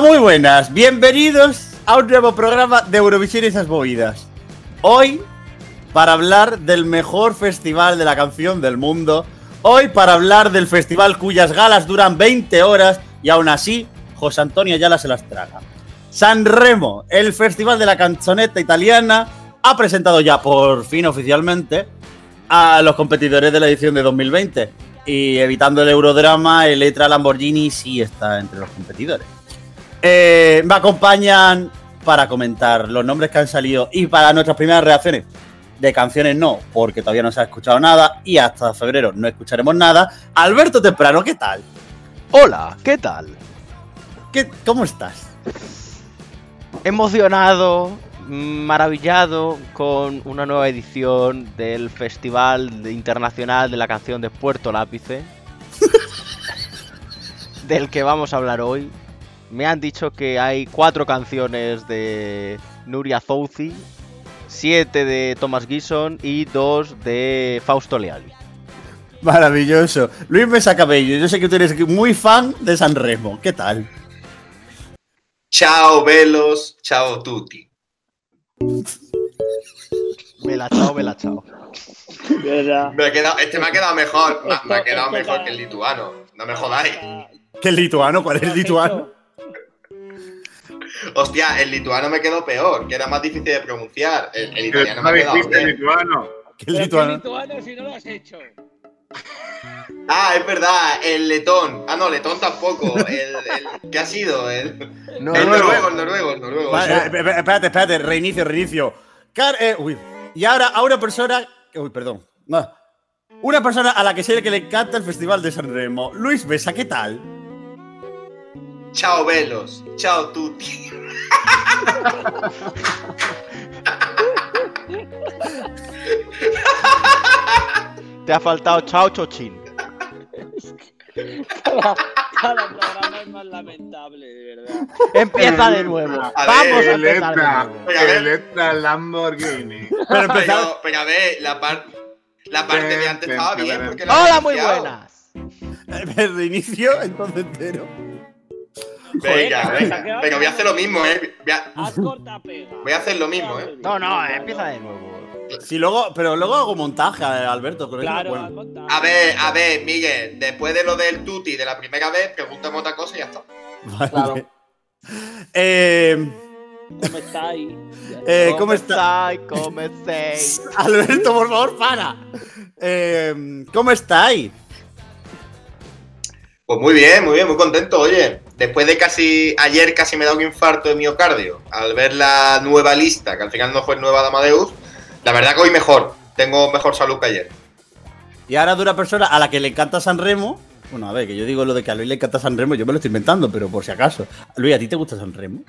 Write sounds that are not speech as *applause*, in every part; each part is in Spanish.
Muy buenas. Bienvenidos a un nuevo programa de Eurovisión y esas movidas. Hoy, para hablar del mejor festival de la canción del mundo. Hoy, para hablar del festival cuyas galas duran 20 horas y aún así, José Antonio Ayala se las traga. San Remo, el festival de la canzoneta italiana, ha presentado ya por fin oficialmente a los competidores de la edición de 2020. Y evitando el Eurodrama, el Etra Lamborghini sí está entre los competidores. Eh, me acompañan para comentar los nombres que han salido y para nuestras primeras reacciones. De canciones no, porque todavía no se ha escuchado nada y hasta febrero no escucharemos nada. Alberto Temprano, ¿qué tal? Hola, ¿qué tal? ¿Qué, ¿Cómo estás? Emocionado, maravillado con una nueva edición del Festival Internacional de la Canción de Puerto Lápice, *laughs* del que vamos a hablar hoy. Me han dicho que hay cuatro canciones de Nuria Zouzi, siete de Thomas Gison y dos de Fausto Leali. Maravilloso. Luis Mesa Cabello, yo sé que tú eres muy fan de San Remo. ¿Qué tal? Chao, Velos. Chao, Tutti. Vela chao, vela chao. Me ha quedado, este me ha quedado mejor. Me, me ha quedado mejor que el lituano. No me jodáis. ¿Qué el lituano? ¿Cuál es el lituano? Hostia, el lituano me quedó peor, que era más difícil de pronunciar. El, el italiano me ha quedado dijiste bien. lituano? ¿Qué el lituano? ¿qué lituano si no lo has hecho? Ah, es verdad, el letón. Ah, no, letón tampoco. *laughs* El, el- ¿Qué ha sido? El, No, el no, noruego, el noruego, el noruego. Vale, eh, eh, espérate, espérate, reinicio, reinicio. Car- eh, uy. Y ahora a una persona. Uy, perdón. Ah. Una persona a la que sé que le encanta el Festival de San Remo. Luis Mesa, ¿qué tal? Chao, Velos. Chao, Tutti. Te ha faltado chao chochín. Cada, cada programa es más lamentable, de verdad. Empieza de nuevo. A Vamos a ver, empezar de nuevo. Lamborghini. Pero empezar. Pero, pero a ver, la, par- la parte de antes estaba bien. porque la Hola, muy buenas. *laughs* reinicio, entonces entero. Venga, Joder, venga. Venga, voy a hacer lo mismo, eh. Voy a, voy a hacer lo mismo, eh. No, no, empieza de nuevo. Si luego, pero luego hago montaje, eh, Alberto. Con eso, Claro, bueno. A ver, a ver, Miguel, después de lo del tutti de la primera vez, pregúntame otra cosa y ya está. Vale. Claro. Eh, ¿Cómo estáis? eh, ¿Cómo está? estáis? ¿Cómo estáis? *laughs* Alberto, por favor, para. Eh, ¿Cómo estáis? Pues muy bien, muy bien, muy contento, oye. Después de casi, ayer casi me da un infarto de miocardio al ver la nueva lista, que al final no fue nueva de Amadeus, la verdad que hoy mejor, tengo mejor salud que ayer. Y ahora de una persona a la que le encanta San Remo. Bueno, a ver, que yo digo lo de que a Luis le encanta San Remo, yo me lo estoy inventando, pero por si acaso. Luis, ¿a ti te gusta San Remo?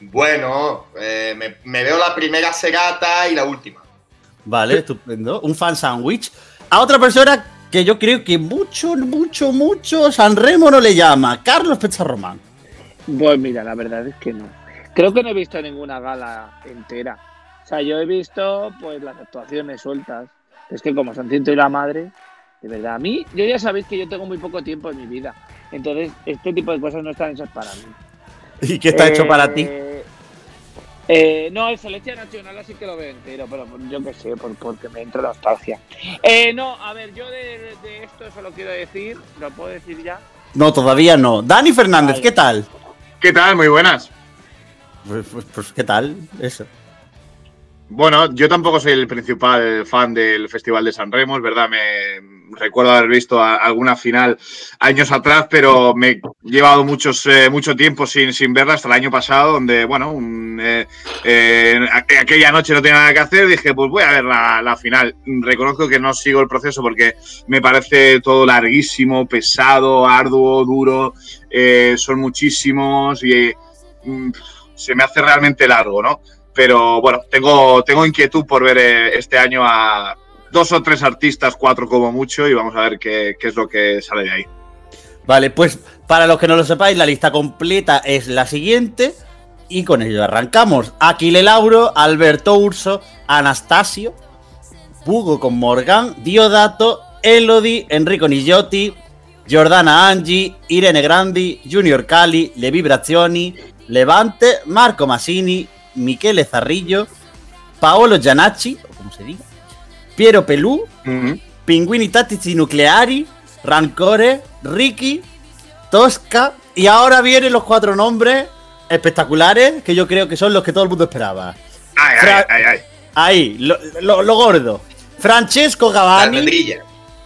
Bueno, eh, me, me veo la primera segata y la última. Vale, estupendo. Un fan sandwich. A otra persona que yo creo que mucho, mucho, mucho San Remo no le llama. Carlos Pecharromán. Pues mira, la verdad es que no. Creo que no he visto ninguna gala entera. O sea, yo he visto pues las actuaciones sueltas. Es que como San y la Madre, de verdad, a mí, yo ya sabéis que yo tengo muy poco tiempo en mi vida. Entonces, este tipo de cosas no están hechas para mí. *laughs* ¿Y qué está hecho Eh, para ti? Eh, no, el Selección Nacional así que lo veo entero, pero yo qué sé, por, porque me entra nostalgia. Eh, no, a ver, yo de, de esto solo quiero decir, ¿lo puedo decir ya? No, todavía no. Dani Fernández, Vale. ¿qué tal? ¿Qué tal? Muy buenas. Pues, pues- pues, ¿qué tal? Eso. Bueno, yo tampoco soy el principal fan del Festival de San Remo, es verdad, me recuerdo haber visto alguna final años atrás, pero me he llevado muchos, eh, mucho tiempo sin, sin verla hasta el año pasado, donde, bueno, eh, eh, aqu- aquella noche no tenía nada que hacer, dije, pues voy a ver la, la final. Reconozco que no sigo el proceso porque me parece todo larguísimo, pesado, arduo, duro, eh, son muchísimos y mm, se me hace realmente largo, ¿no? Pero bueno, tengo, tengo inquietud por ver eh, este año a dos o tres artistas, cuatro como mucho, y vamos a ver qué, es lo que sale de ahí. Vale, pues para los que no lo sepáis, la lista completa es la siguiente. Y con ello arrancamos. Aquile Lauro, Alberto Urso, Anastasio, Bugo con Morgan, Diodato, Elodie, Enrico Nillotti, Giordana Angi, Irene Grandi, Junior Cali, Le Vibrazioni, Levante, Marco Massini, Michele Zarrillo, Paolo Gianacci, o como se diga, Piero Pelù, Ujú. Pinguini Tattici Nucleari, Rancore, Ricky, Tosca. Y ahora vienen los cuatro nombres espectaculares que yo creo que son los que todo el mundo esperaba. Ay, Fra- ay, ay. Ahí, lo, lo- lo gordo. Francesco Gavani.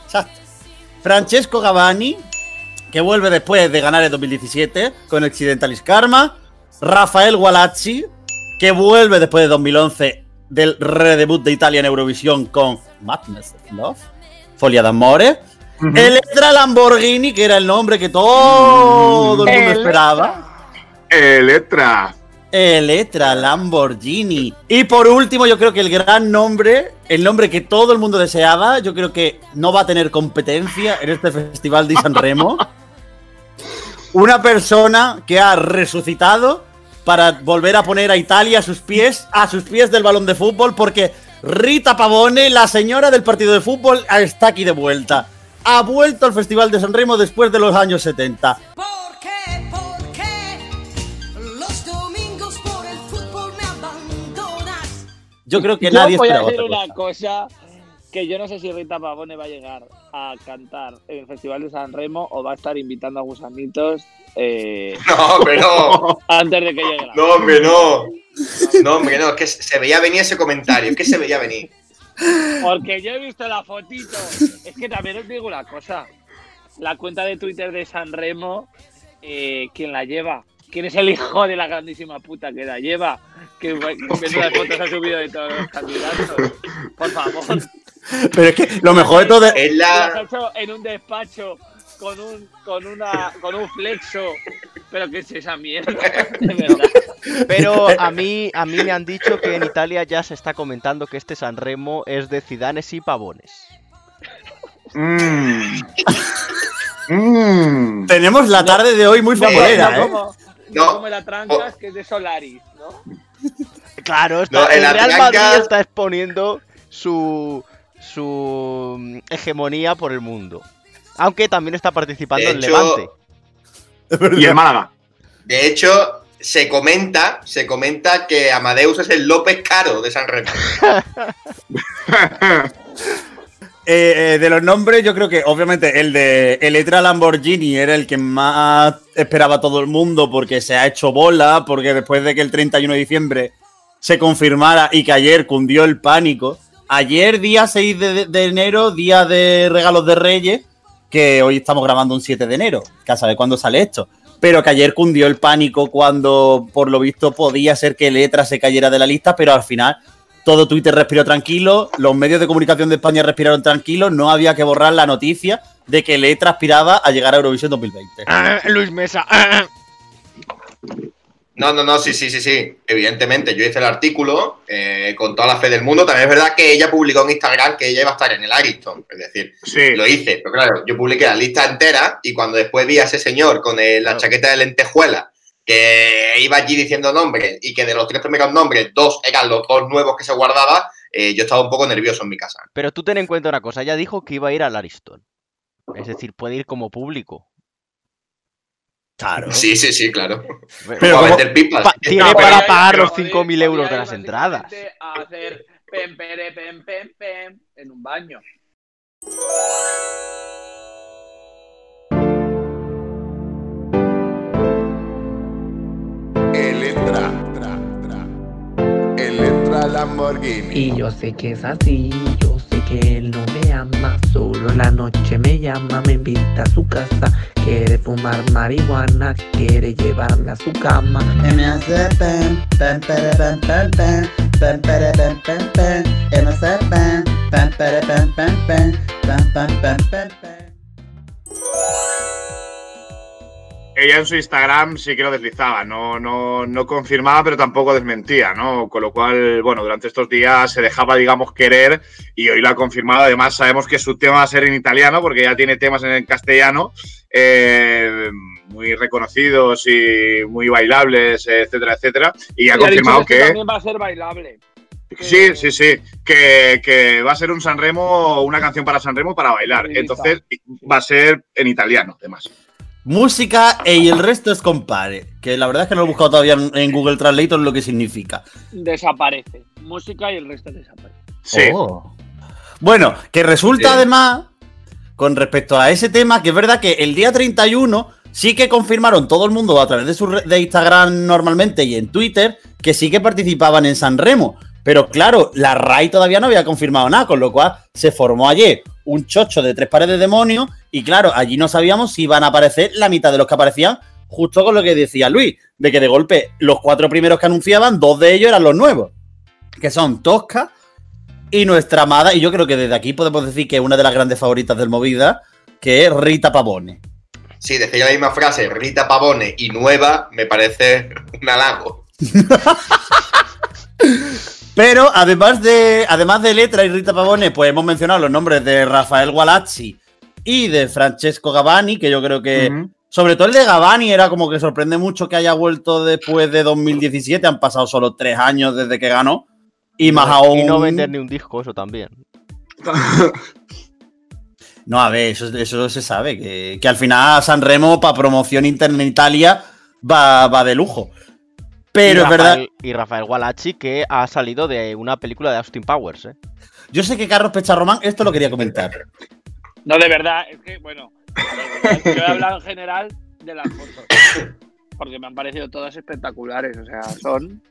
Exacto. Francesco Gavani, que vuelve después de ganar el 2017 con Occidentalis Karma. Rafael Gualazzi, que vuelve después de 2011 del redebut de Italia en Eurovisión con Madness Love, Folia d'Amore. Ujú. Electra Lamborghini, que era el nombre que todo el mundo esperaba. Electra. Electra Lamborghini. Y por último, yo creo que el gran nombre, el nombre que todo el mundo deseaba, yo creo que no va a tener competencia en este festival de San Remo. *laughs* Una persona que ha resucitado para volver a poner a Italia a sus pies, a sus pies del balón de fútbol, porque Rita Pavone, la señora del partido de fútbol, está aquí de vuelta. Ha vuelto al Festival de San Remo después de los años 70. ¿Por qué? ¿Por qué? Los domingos por el fútbol me abandonas. Yo creo que Yo nadie voy a una cosa. Que yo no sé si Rita Pavone va a llegar a cantar en el Festival de San Remo o va a estar invitando a gusanitos eh, *laughs* No, hombre, no. antes de que llegue la No, hombre, no. No, hombre, no. Es que se veía venir ese comentario. Es que se veía venir. Porque yo he visto la fotito. Es que también os digo una cosa. La cuenta de Twitter de San Remo, eh, ¿quién la lleva? ¿Quién es el hijo de la grandísima puta que la lleva? Que menudas fotos ha subido de todos los candidatos. Por favor. *laughs* Pero es que lo mejor de todo es Es la. hecho en un despacho con un, con una, con un flexo. Pero ¿qué es esa mierda? *laughs* De verdad. Pero a mí, a mí me han dicho que en Italia ya se está comentando que este San Remo es de Zidanes y Pavones. Mm. *laughs* Mm. Tenemos la tarde de hoy muy No, no ¿eh? no No. como la trancas, que es de Solaris, ¿no? Claro, está, No, en el la Real Madrid está exponiendo su, su mm, hegemonía por el mundo. Aunque también está participando De en hecho- Levante. Y el Málaga. De hecho, se comenta, se comenta que Amadeus es el López Caro de San Remo. *laughs* Eh, eh, de los nombres, yo creo que obviamente el de Electra Lamborghini era el que más esperaba todo el mundo porque se ha hecho bola, porque después de que el 31 de diciembre se confirmara y que ayer cundió el pánico, ayer día 6 de, enero, día de regalos de Reyes, que hoy estamos grabando un 7 de enero, que a saber cuándo sale esto, pero que ayer cundió el pánico cuando por lo visto podía ser que Electra se cayera de la lista, pero al final todo Twitter respiró tranquilo, los medios de comunicación de España respiraron tranquilos, no había que borrar la noticia de que Letra aspiraba a llegar a Eurovisión 2020. Luis Mesa. No, no, no, sí, sí, sí, sí. Evidentemente, yo hice el artículo eh, con toda la fe del mundo. También es verdad que ella publicó en Instagram que ella iba a estar en el Ariston. Es decir, Sí. lo hice. Pero claro, yo publiqué la lista entera y cuando después vi a ese señor con el- la chaqueta de lentejuela que iba allí diciendo nombres y que de los tres primeros nombres, dos eran los dos nuevos que se guardaba, eh, yo estaba un poco nervioso en mi casa. Pero tú ten en cuenta una cosa, ella dijo que iba a ir al Ariston. Es decir, puede ir como público. Claro. Sí, sí, sí, claro. Pero como- vender pipas. pa- tiene No, para pagar los Joder, 5.000 euros de las entradas. A hacer pem, pere, pem, pem, pem en un baño. Electra, tra, tra. Electra Lamborghini. Y yo sé que es así, yo él no me ama, solo la noche me llama, me invita a su casa, quiere fumar marihuana, quiere llevarme a su cama. Y me hace pem, pere, pem, pem, pem, pem, pere, pem, pem, pem, y pem, pem, pere. Ella en su Instagram sí que lo deslizaba, no, no, no confirmaba, pero tampoco desmentía, ¿no? Con lo cual, bueno, durante estos días se dejaba, digamos, querer y hoy lo ha confirmado. Además, sabemos que su tema va a ser en italiano, porque ya tiene temas en el castellano, eh, muy reconocidos y muy bailables, etcétera, etcétera. Y ha confirmado que que. también va a ser bailable. Sí, sí, sí. Que, que va a ser un Sanremo, una canción para Sanremo para bailar. Entonces va a ser en italiano, además. Música y el resto es compare. Que la verdad es que no lo he buscado todavía en, Google Translator lo que significa. Desaparece. Música y el resto desaparece. Sí. Oh. Bueno, que resulta Sí. además, con respecto a ese tema, que es verdad que el día 31 sí que confirmaron todo el mundo a través de su de Instagram normalmente y en Twitter que sí que participaban en San Remo. Pero claro, la RAI todavía no había confirmado nada, con lo cual se formó ayer un chocho de tres pares de demonios y claro, allí no sabíamos si iban a aparecer la mitad de los que aparecían, justo con lo que decía Luis, de que de golpe los cuatro primeros que anunciaban, dos de ellos eran los nuevos, que son Tosca, y nuestra amada, y yo creo que desde aquí podemos decir que es una de las grandes favoritas del Movida, que es Rita Pavone. Sí, decir la misma frase, Rita Pavone y nueva, me parece un halago. *laughs* Pero además de, además de Letra y Rita Pavone, pues hemos mencionado los nombres de Rafael Gualazzi y de Francesco Gavani, que yo creo que, sobre todo el de Gavani, era como que sorprende mucho que haya vuelto después de 2017. Han pasado solo tres años desde que ganó. Y más aún. Y no vender ni un disco, eso también. *laughs* No, a ver, eso, eso se sabe, que, que al final San Remo para promoción interna en Italia va, va de lujo. Pero y es verdad, Rafael- Y Rafael Gualachi, que ha salido de una película de Austin Powers, ¿eh? yo sé que Carlos Pecharromán esto lo quería comentar. No, de verdad, es que, bueno, yo he hablado en general de las fotos. Porque me han parecido todas espectaculares. O sea, son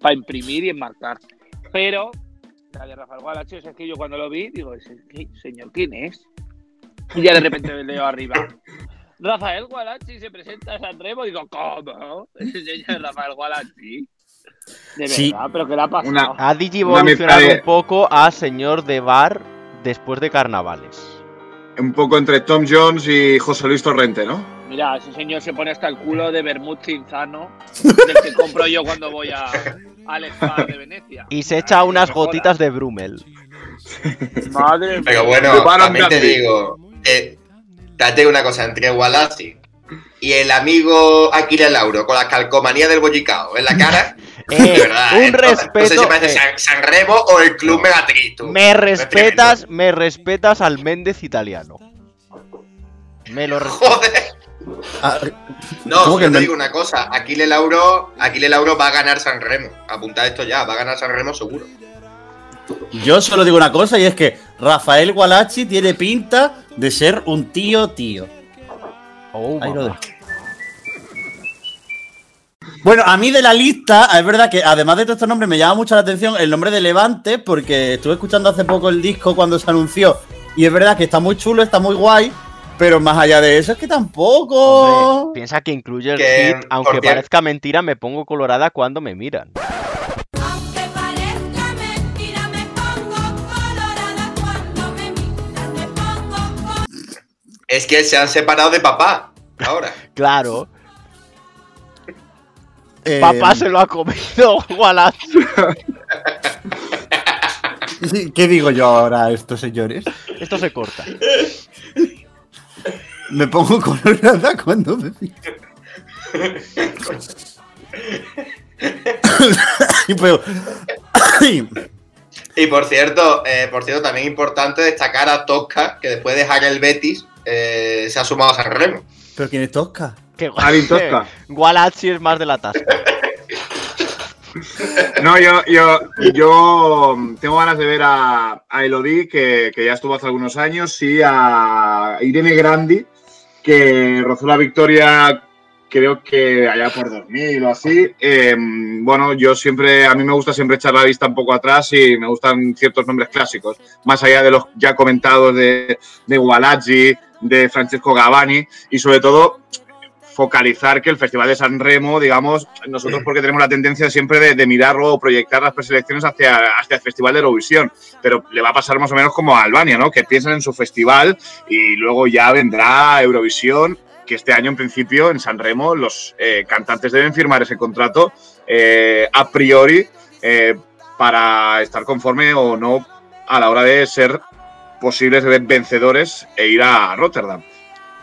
para imprimir y enmarcar. Pero, la de Rafael Gualachi, es que yo cuando lo vi, digo, "Ese- ¿qué- señor, ¿quién es? Y ya de repente leo arriba. Rafael Gualachi se presenta a San Remo. Digo, ¿cómo? Ese señor Rafael Gualachi. De Sí. verdad, pero ¿qué le ha pasado? Una- Ha digivolucionado un poco a señor de bar después de carnavales. Un poco entre Tom Jones y José Luis Torrente, ¿no? Mira, ese señor se pone hasta el culo de vermut cinzano del que compro yo cuando voy a, al spa de Venecia. Y se echa unas gotitas de Brummel. Madre mía. Pero bueno, también te digo, eh, date una cosa, entre Wallace y el amigo Aquiles Lauro con la calcomanía del bollicao en la cara, *laughs* Eh, de verdad, un eh, no- No sé respeto. si parece eh, San, San Remo o el Club Megatrix, tú. me respetas, me respetas al Méndez italiano. Me lo respetas. Joder. Ah, No, ¿Cómo que yo te digo una cosa, Aquiles Lauro, Aquiles Lauro va a ganar San Remo. Apuntad esto ya, va a ganar San Remo seguro. Yo solo digo una cosa y es que Rafael Gualachi tiene pinta de ser un tío tío. Oh, Ahí lo mamá. dejo. Bueno, a mí de la lista, es verdad que además de todos estos nombres me llama mucho la atención el nombre de Levante, porque estuve escuchando hace poco el disco cuando se anunció. Y es verdad que está muy chulo, está muy guay, pero más allá de eso es que tampoco. Hombre, piensa que incluye el Que, hit, aunque parezca mentira, me pongo colorada cuando me miran. Es que se han separado de papá. Ahora. *laughs* Claro, Eh, papá se lo ha comido, *laughs* Wallace. ¿Qué digo yo ahora a estos señores? Esto se corta. Me pongo *laughs* colorada cuando me Y por cierto, eh, por cierto, también importante destacar a Tosca, que después de dejar el Betis, eh, se ha sumado a San Remo. ¿Pero quién es Tosca? Que *laughs* Tosca. Gualazzi es más de la tasca. *laughs* No, yo, yo, yo tengo ganas de ver a, a Elodie, que, que ya estuvo hace algunos años, y a Irene Grandi, que rozó la victoria, creo que allá por 2000 o así. Eh, bueno, yo siempre, a mí me gusta siempre echar la vista un poco atrás y me gustan ciertos nombres clásicos, más allá de los ya comentados de, de de Francesco Gavani, y sobre todo focalizar que el Festival de San Remo, digamos, nosotros porque tenemos la tendencia siempre de, mirarlo o proyectar las preselecciones hacia, hacia el Festival de Eurovisión, pero le va a pasar más o menos como a Albania, ¿no? Que piensan en su festival y luego ya vendrá Eurovisión, que este año en principio en San Remo los eh, cantantes deben firmar ese contrato eh, a priori eh, para estar conforme o no a la hora de ser posibles vencedores e ir a Rotterdam.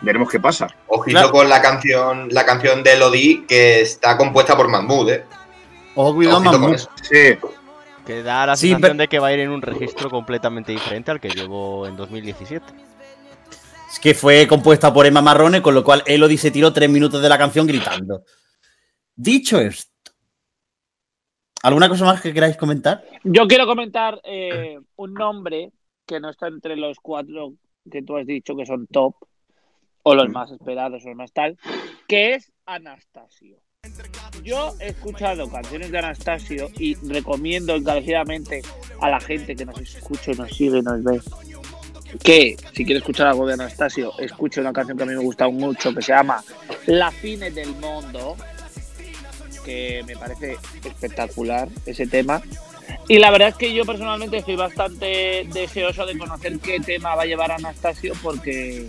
Veremos qué pasa. Ojito Claro. con la canción, la canción de Elodie, que está compuesta por Mahmoud, ¿eh? Ojo, cuidado, con Mamut. eso. Sí, Que da la Sí, sensación pero- de que va a ir en un registro completamente diferente al que llevó en 2017. Es que fue compuesta por Emma Marrone, con lo cual Elodie se tiró tres minutos de la canción gritando. Dicho esto, ¿alguna cosa más que queráis comentar? Yo quiero comentar eh, un nombre que no está entre los cuatro que tú has dicho que son top, o los más esperados o los más tal, que es Anastasio. Yo he escuchado canciones de Anastasio y recomiendo encarecidamente a la gente que nos escuche, nos sigue, nos ve, que si quiere escuchar algo de Anastasio, escuche una canción que a mí me gusta mucho que se llama La fine del mundo, que me parece espectacular ese tema. Y la verdad es que yo personalmente estoy bastante deseoso de conocer qué tema va a llevar Anastasio porque,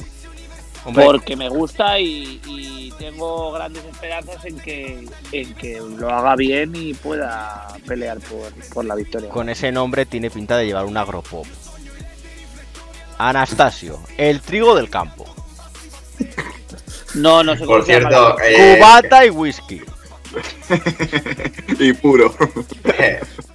Hombre, porque me gusta y, y tengo grandes esperanzas en que, en que lo haga bien y pueda pelear por, por la victoria. con ese nombre tiene pinta de llevar un agropop. Anastasio, el trigo del campo. No, no sé cómo Por se llama cierto, eh, Cubata y whisky. *laughs* y puro. *laughs*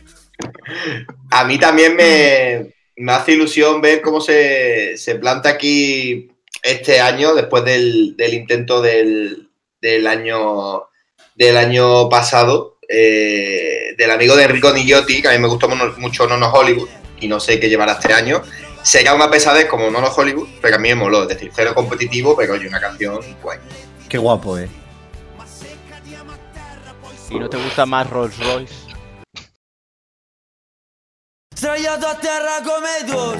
a mí también me, me hace ilusión ver cómo se, se planta aquí este año, después del, del intento del, del año del año pasado, eh, del amigo de Enrico Nigiotti, que a mí me gustó mucho Nono Hollywood, y no sé qué llevará este año. Será una pesadez como Nono Hollywood, pero a mí me moló, es decir, cero competitivo, pero oye, una canción guay. Qué guapo, eh. ¿Y no te gusta más Rolls Royce? Sdraiato a terra come Dawes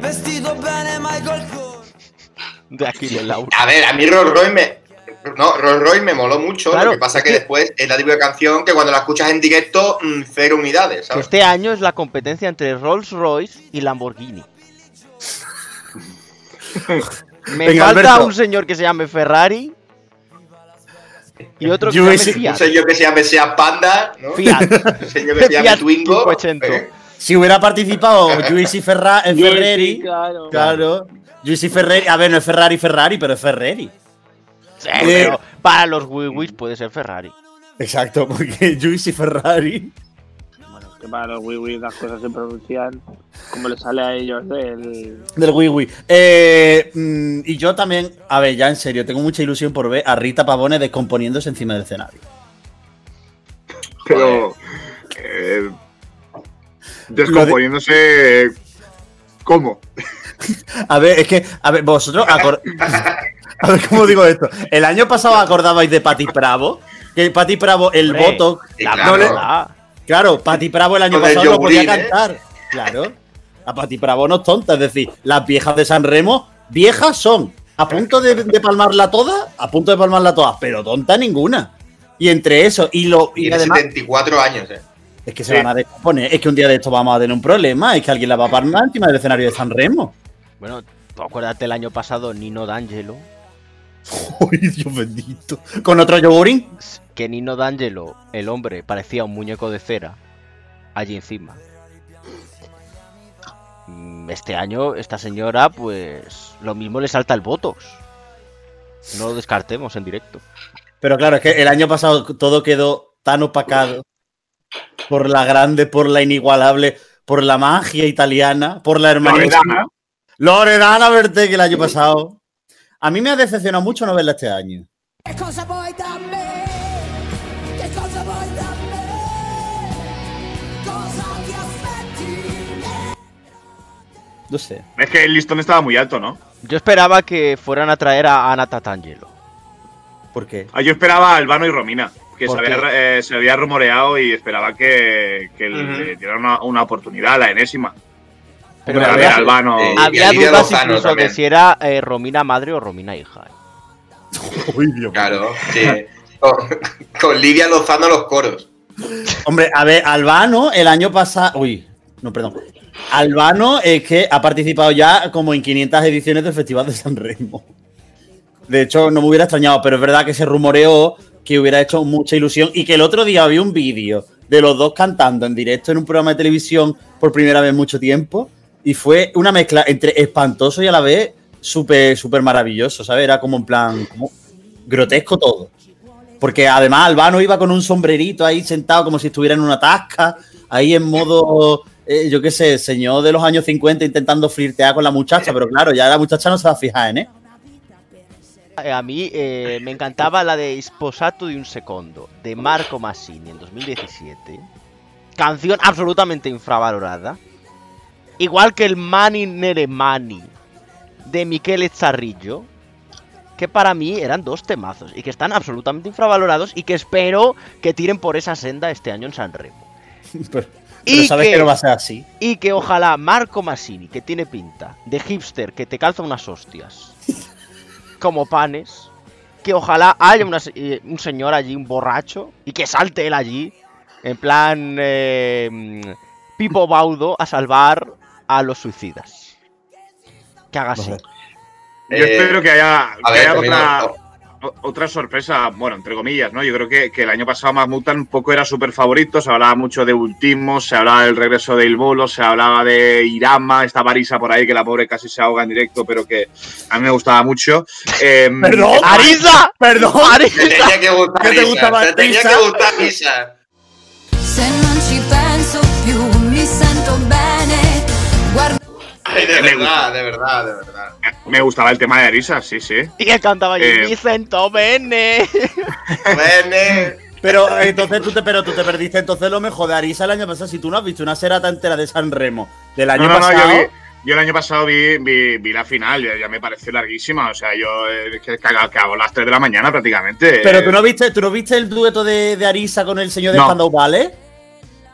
Vestito bene Michael Kors De aquí de Laura. A ver, a mí Rolls Royce me. No, Rolls Royce me moló mucho. Claro, lo que pasa es que que- después es la típica canción que cuando la escuchas en directo, mm, cero unidades, este año es la competencia entre Rolls Royce y Lamborghini. *laughs* Me Venga, falta Alberto. un señor que se llame Ferrari y otro que Yo se llame ese- Un Fiat. señor que se llame Sea Panda, ¿no? Fiat. *laughs* Un señor que se llame Fiat Twingo. 580. ¿eh? Si hubiera participado *laughs* Luisi Ferra sí, Ferrari, claro. claro. Luisi Ferrari, a ver, no es Ferrari Ferrari, pero es Ferrari. Sí, pero para los Wiwis puede ser Ferrari. Exacto, *laughs* porque Luisi Ferrari. Que para los Wii las cosas se pronuncian como le sale a ellos del. Del Wii Wii. Eh, mm, y yo también, a ver, ya en serio, tengo mucha ilusión por ver a Rita Pavone descomponiéndose encima del escenario. Pero. eh, descomponiéndose. ¿Cómo? A ver, es que, a ver, vosotros. *laughs* a ver, ¿cómo digo esto? El año pasado acordabais de Pati Bravo. Que Pati Bravo, el voto. Sí, La claro. Claro, Pati Bravo el año Con el pasado no podía ¿eh? cantar. Claro. A Pati Bravo no es tonta. Es decir, las viejas de San Remo, viejas son. A punto de, de palmarla toda, a punto de palmarla todas, pero tonta ninguna. Y entre eso y lo. Y Tiene además. 74 años, ¿eh? Es que se Sí. van a descomponer. Es que un día de esto vamos a tener un problema. Es que alguien la va a palmar encima del escenario de San Remo. Bueno, tú acuérdate el año pasado Nino D'Angelo. *laughs* ¡Ay, Dios bendito! Con otro yogurín. Que Nino D'Angelo, el hombre, parecía un muñeco de cera allí encima. Mm, Este año, esta señora, pues lo mismo le salta el votos. No lo descartemos en directo. Pero claro, es que el año pasado todo quedó tan opacado por la grande, por la inigualable, por la magia italiana, por la hermanía. Loredana. Loredana Verte, que el año pasado. A mí me ha decepcionado mucho no verla este año. Che cosa vuoi No sé. Es que el listón estaba muy alto, ¿no? Yo esperaba que fueran a traer a Ana Tatangelo. ¿Por qué? Ah, yo esperaba a Albano y Romina, que se ¿Por había, eh, se había rumoreado y esperaba que, que Ujú. le dieran una, una oportunidad, la enésima. Pero a había, ver, Albano. eh, había dudas incluso también. de si era eh, Romina madre o Romina hija. *laughs* Uy, Dios. Claro, sí. con, con Lidia Lozano los coros. Hombre, a ver, Albano el año pasado. Uy, no, perdón. Albano es que ha participado ya como en 500 ediciones del Festival de San Remo. De hecho, no me hubiera extrañado, pero es verdad que se rumoreó que hubiera hecho mucha ilusión y que el otro día había un vídeo de los dos cantando en directo en un programa de televisión por primera vez en mucho tiempo y fue una mezcla entre espantoso y a la vez súper, súper maravilloso, ¿sabes? Era como en plan, como grotesco todo. Porque además Albano iba con un sombrerito ahí sentado como si estuviera en una tasca. ahí en modo, eh, yo qué sé, señor de los años 50 intentando flirtear con la muchacha, pero claro, ya la muchacha no se va a fijar en, ¿eh? Eh, A mí eh, me encantaba la de Sposato de un secondo, de Marco Massini en 2017. Canción absolutamente infravalorada. Igual que el Mani Nere Mani de Michele Zarrillo. Que para mí eran dos temazos y que están absolutamente infravalorados y que espero que tiren por esa senda este año en Sanremo. *laughs* Pero, Y pero sabes que- que no va a ser así. Y que ojalá Marco Massini, que tiene pinta de hipster que te calza unas hostias *laughs* como panes, que ojalá haya una eh, un señor allí, un borracho, y que salte él allí, en plan eh, mm, Pipo Baudo, a salvar a los suicidas. Que haga así. Yo Eh, espero que haya, A que ver, haya otra, otra sorpresa, bueno, entre comillas, ¿no? Yo creo que, que el año pasado Mahmoud tampoco era súper favorito, se hablaba mucho de Ultimo, se hablaba del regreso de Il Bolo, se hablaba de Irama, esta Barisa por ahí, que la pobre casi se ahoga en directo, pero que a mí me gustaba mucho. Eh, Perdón. ¡Arisa! Perdón. Te ¡Arisa! tenía que gustar ¿Qué te gustaba te tenía que gustar Isa. Ay, de verdad, de verdad, de verdad. me gustaba el tema de Arisa, sí, sí. Y que cantaba Eh. "Mi sento bene". Bene. *laughs* Pero entonces tú te, pero tú te perdiste entonces lo mejor de Arisa el año pasado. Si tú no has visto una serata entera de San Remo del año No, no, no, pasado. yo, vi- yo el año pasado vi, vi, vi la final, ya, ya me pareció larguísima, o sea, yo eh, que, que, que hago las 3 de la mañana prácticamente. Pero tú no viste, tú no viste el dueto de, de Arisa con el señor de No. Spandau Ballet?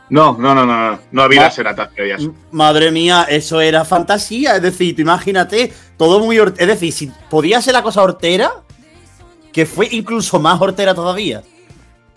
No, no, no, no, no, no vi Ma- las seratas previas. Madre mía, eso era fantasía. Es decir, tú imagínate, todo muy. Es decir, si podía ser la cosa hortera, que fue incluso más hortera todavía.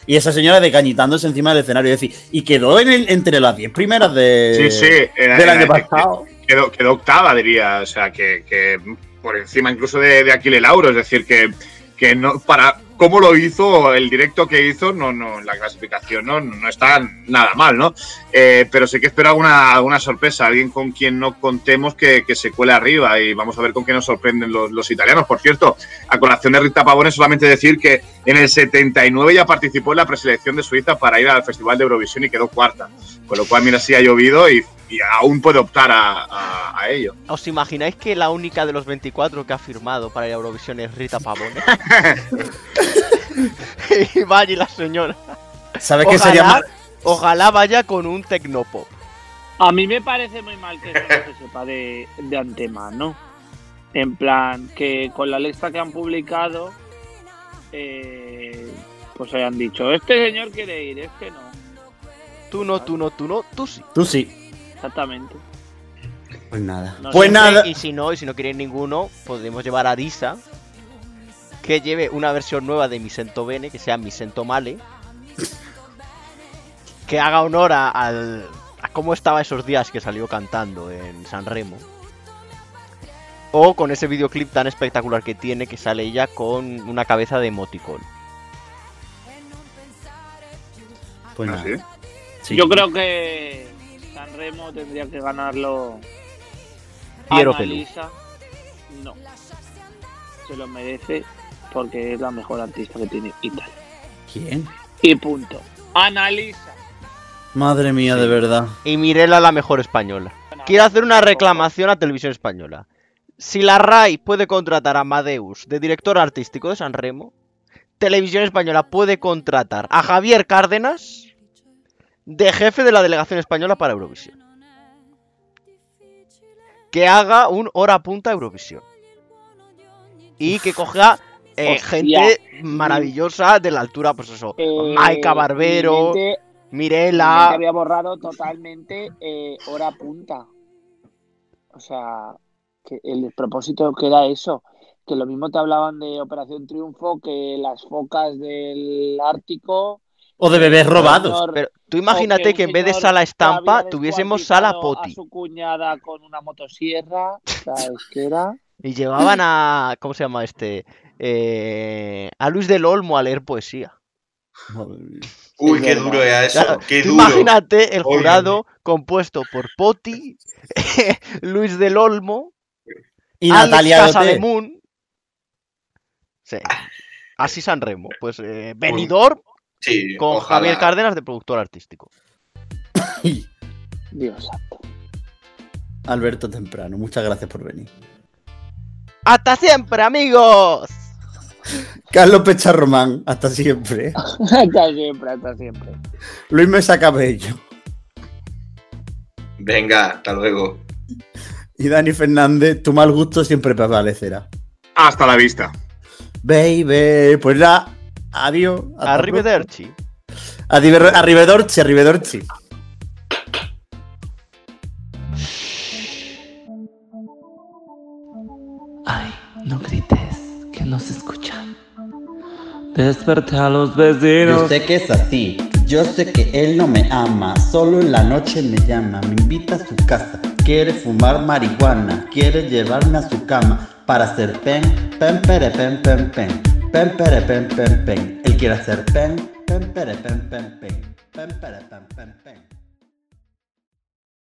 Y esa señora decañitándose encima del escenario. Es decir, y quedó en el- entre las 10 primeras de, Sí, sí, era- del año pasado. quedó, quedó octava, diría. O sea, que, que por encima incluso de, de Aquile Lauro. Es decir, que, que no para cómo lo hizo, el directo que hizo, no, no, la clasificación no, no está nada mal, ¿no? Eh, pero sí que espero alguna, alguna sorpresa, alguien con quien no contemos que, que se cuele arriba y vamos a ver con qué nos sorprenden los, los italianos. Por cierto, a colación de Rita Pavone, solamente decir que en el 79 ya participó en la preselección de Suiza para ir al Festival de Eurovisión y quedó cuarta. Con lo cual, mira, sí ha llovido y, y aún puede optar a, a- a ello. ¿Os imagináis que la única de los 24 que ha firmado para ir a Eurovisión es Rita Pavone? *laughs* y vaya la señora. ¿Sabes qué sería Ojalá, mal? ojalá vaya con un tecnopop. A mí me parece muy mal que eso no se sepa de, de antemano. En plan, que con la lista que han publicado, eh, pues hayan dicho, este señor quiere ir, este no. Tú no, tú no, tú no, tú sí. Tú sí. Exactamente. Pues nada. No pues sé, nada. Y si no, y si no quieren ninguno, podemos llevar a Arisa. Que lleve una versión nueva de Mi Sento Bene, que sea Mi Sento Male. Que haga honor a, al- a cómo estaba esos días que salió cantando en San Remo. O con ese videoclip tan espectacular que tiene, que sale ella con una cabeza de emoticon. Pues ¿Ah, nada. sí? Sí. Yo creo que San Remo tendría que ganarlo. Piero Annalisa. No. Se lo merece porque es la mejor artista que tiene Italia. ¿Quién? Y punto. Analiza. Madre mía, de verdad. Y Mirela la mejor española. Quiero hacer una reclamación a Televisión Española. Si la RAI puede contratar a Amadeus de director artístico de San Remo, Televisión Española puede contratar a Javier Cárdenas de jefe de la delegación española para Eurovisión. Que haga un hora punta Eurovisión. Y que coja eh, gente maravillosa de la altura, pues eso. Eh, Maika Barbero, mi mente- mi mente Mirela. había borrado totalmente eh, hora punta. O sea, que el propósito que era eso. Que lo mismo te hablaban de Operación Triunfo, que las focas del Ártico. O de bebés robados. señor- Pero tú imagínate que en vez de sala estampa tuviésemos sala poti. A su cuñada con una motosierra. ¿Sabes qué era? Y llevaban a. ¿Cómo se llama este? Eh, a Luis del Olmo a leer poesía. Uy, qué duro era eso. Qué Tú duro. imagínate el Oye. jurado compuesto por Poti, *laughs* Luis del Olmo, Y Alex Natalia. Casademun. Sí. Así San Remo. Pues eh, Benidorm Sí, con ojalá. Javier Cárdenas de productor artístico. Dios santo. Alberto Temprano, muchas gracias por venir. ¡Hasta siempre, amigos! Carlos Pecharromán, hasta siempre. *laughs* hasta siempre, hasta siempre. Luis Mesa Cabello Venga, hasta luego. y Dani Fernández, tu mal gusto siempre prevalecerá. Hasta la vista. Baby, pues ya, adiós. Arrivederci. Adiver- Arrivederci, arrivederci. Ay, no grites, que no se escucha. Desperté a los vecinos. Yo sé que es así, yo sé que él no me ama, solo en la noche me llama, me invita a su casa, quiere fumar marihuana, quiere llevarme a su cama para hacer pen, pen, pere, pen, pen, pen, pen, pere, pen, pen, pen, él quiere hacer pen, pen, pere, pen, pen, pen, pen, pere, pen, pen, pen.